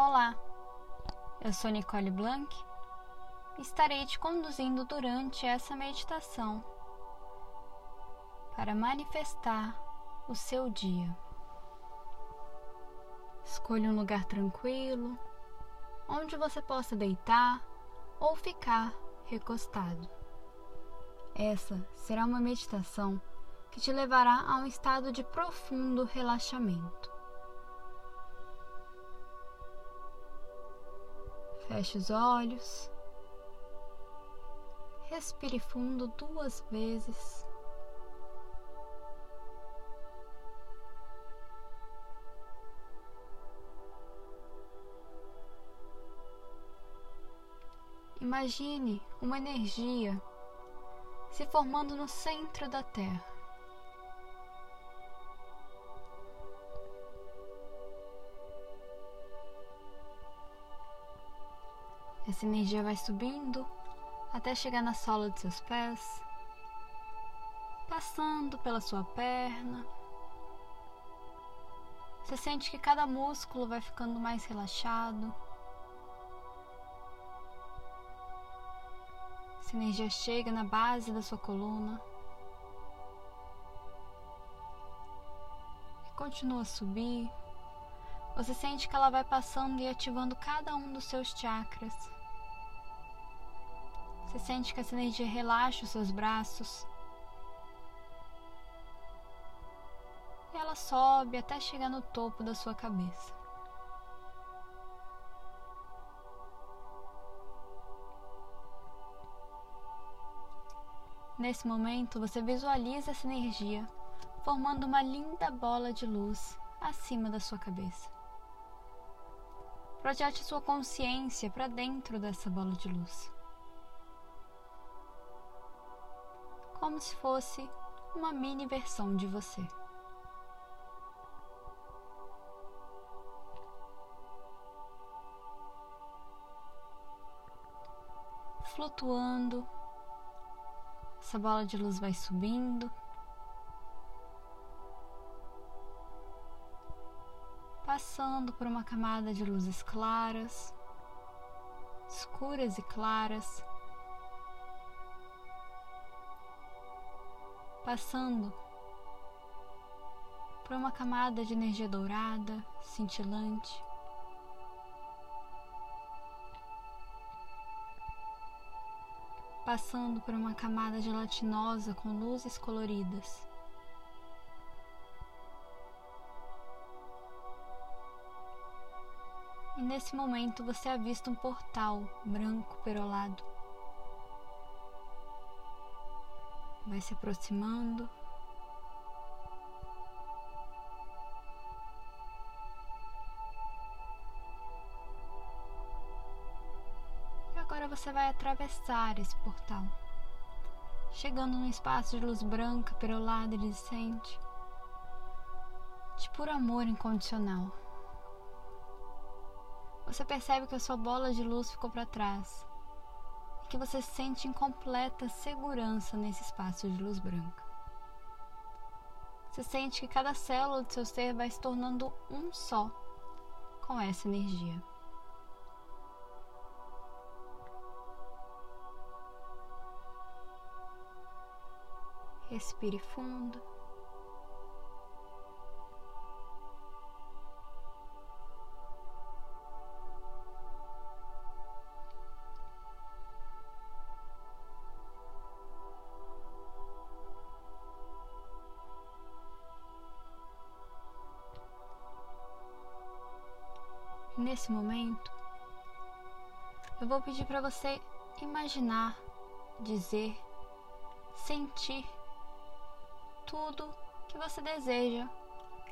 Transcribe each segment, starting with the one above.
Olá, eu sou Nicole Blanc e estarei te conduzindo durante essa meditação para manifestar o seu dia. Escolha um lugar tranquilo, onde você possa deitar ou ficar recostado. Essa será uma meditação que te levará a um estado de profundo relaxamento. Feche os olhos. Respire fundo duas vezes. Imagine uma energia se formando no centro da Terra. Essa energia vai subindo até chegar na sola de seus pés, passando pela sua perna. Você sente que cada músculo vai ficando mais relaxado. Essa energia chega na base da sua coluna. E continua a subir. Você sente que ela vai passando e ativando cada um dos seus chakras. Você sente que essa energia relaxa os seus braços. E ela sobe até chegar no topo da sua cabeça. Nesse momento, você visualiza essa energia formando uma linda bola de luz acima da sua cabeça. Projete sua consciência para dentro dessa bola de luz. Como se fosse uma mini versão de você. Flutuando, essa bola de luz vai subindo, passando por uma camada de luzes claras, escuras e claras passando por uma camada de energia dourada, cintilante. Passando por uma camada gelatinosa com luzes coloridas. E nesse momento você avista um portal branco perolado. Vai se aproximando. E agora você vai atravessar esse portal, chegando num espaço de luz branca, perolada e decente, de puro amor incondicional. Você percebe que a sua bola de luz ficou para trás que você sente em completa segurança nesse espaço de luz branca. Você sente que cada célula do seu ser vai se tornando um só com essa energia. Respire fundo. Nesse momento, eu vou pedir para você imaginar, dizer, sentir tudo que você deseja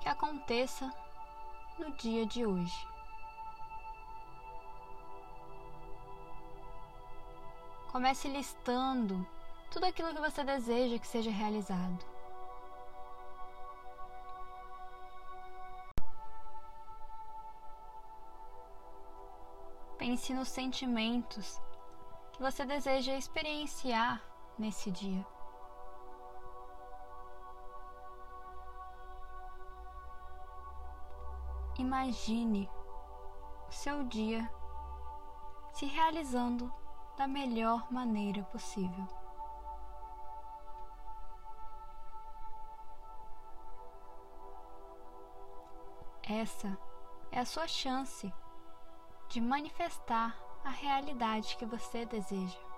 que aconteça no dia de hoje. Comece listando tudo aquilo que você deseja que seja realizado. Pense nos sentimentos que você deseja experienciar nesse dia. Imagine o seu dia se realizando da melhor maneira possível. Essa é a sua chance de manifestar a realidade que você deseja.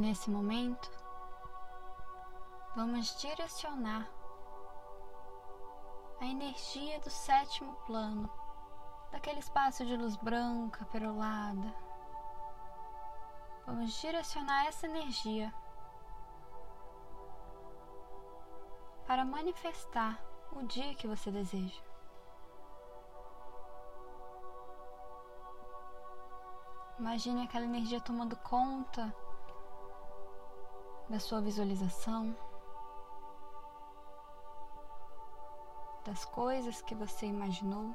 Nesse momento, vamos direcionar a energia do sétimo plano, daquele espaço de luz branca, perolada. Vamos direcionar essa energia para manifestar o dia que você deseja. Imagine aquela energia tomando conta da sua visualização, das coisas que você imaginou.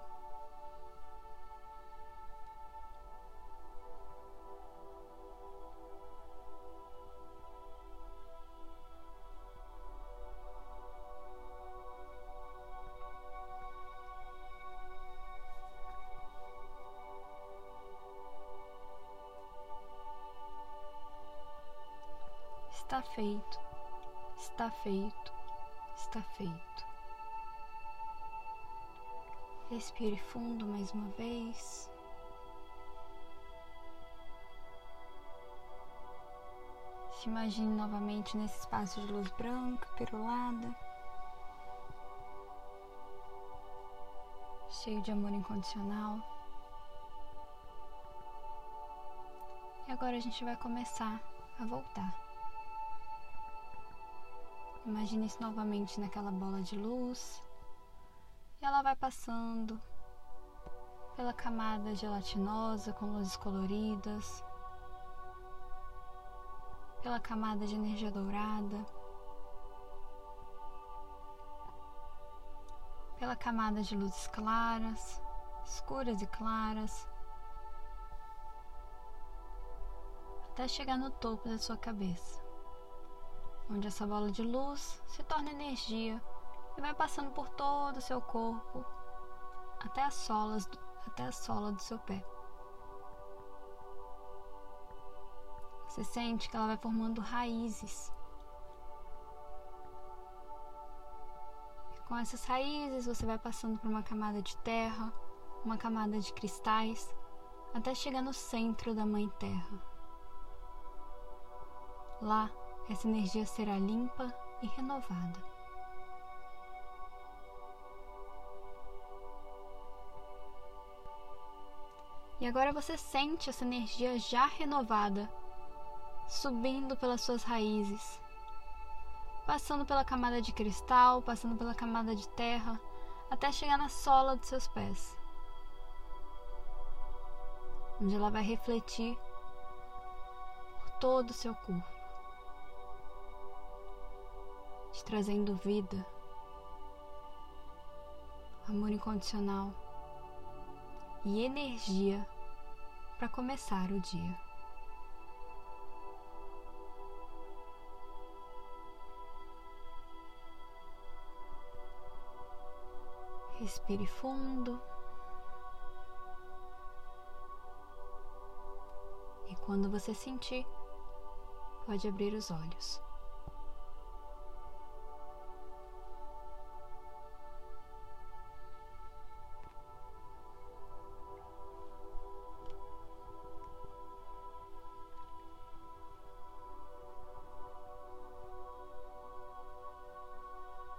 Está feito, está feito, está feito. Respire fundo mais uma vez. Se imagine novamente nesse espaço de luz branca, perolada, cheio de amor incondicional. E agora a gente vai começar a voltar. Imagine-se novamente naquela bola de luz. E ela vai passando pela camada gelatinosa com luzes coloridas, pela camada de energia dourada, pela camada de luzes claras, escuras e claras, até chegar no topo da sua cabeça onde essa bola de luz se torna energia e vai passando por todo o seu corpo até as solas, até a sola do seu pé. Você sente que ela vai formando raízes. E com essas raízes, você vai passando por uma camada de terra, uma camada de cristais, até chegar no centro da Mãe Terra. Lá, essa energia será limpa e renovada. E agora você sente essa energia já renovada subindo pelas suas raízes, passando pela camada de cristal, passando pela camada de terra, até chegar na sola dos seus pés, onde ela vai refletir por todo o seu corpo, te trazendo vida, amor incondicional e energia para começar o dia. Respire fundo. E quando você sentir, pode abrir os olhos.